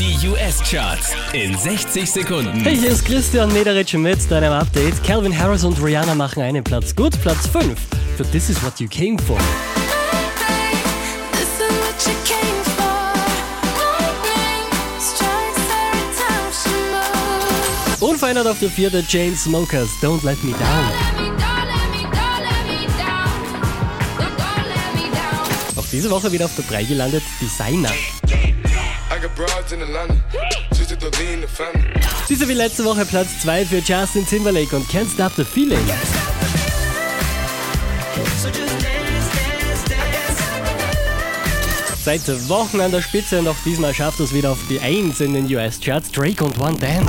Die US-Charts in 60 Sekunden. Hey, hier ist Christian Mederitsch mit deinem Update. Calvin Harris und Rihanna machen einen Platz gut. Platz 5 für This Is What You Came For. Unverändert auf der 4 der Smokers, Don't Let Me Down. Auch diese Woche wieder auf der 3 gelandet, Designer. Diese wie letzte Woche Platz 2 für Justin Timberlake und Can't Stop the Feeling. Seit Wochen an der Spitze und auch diesmal schafft es wieder auf die 1 in den US-Charts. Drake und One Dance.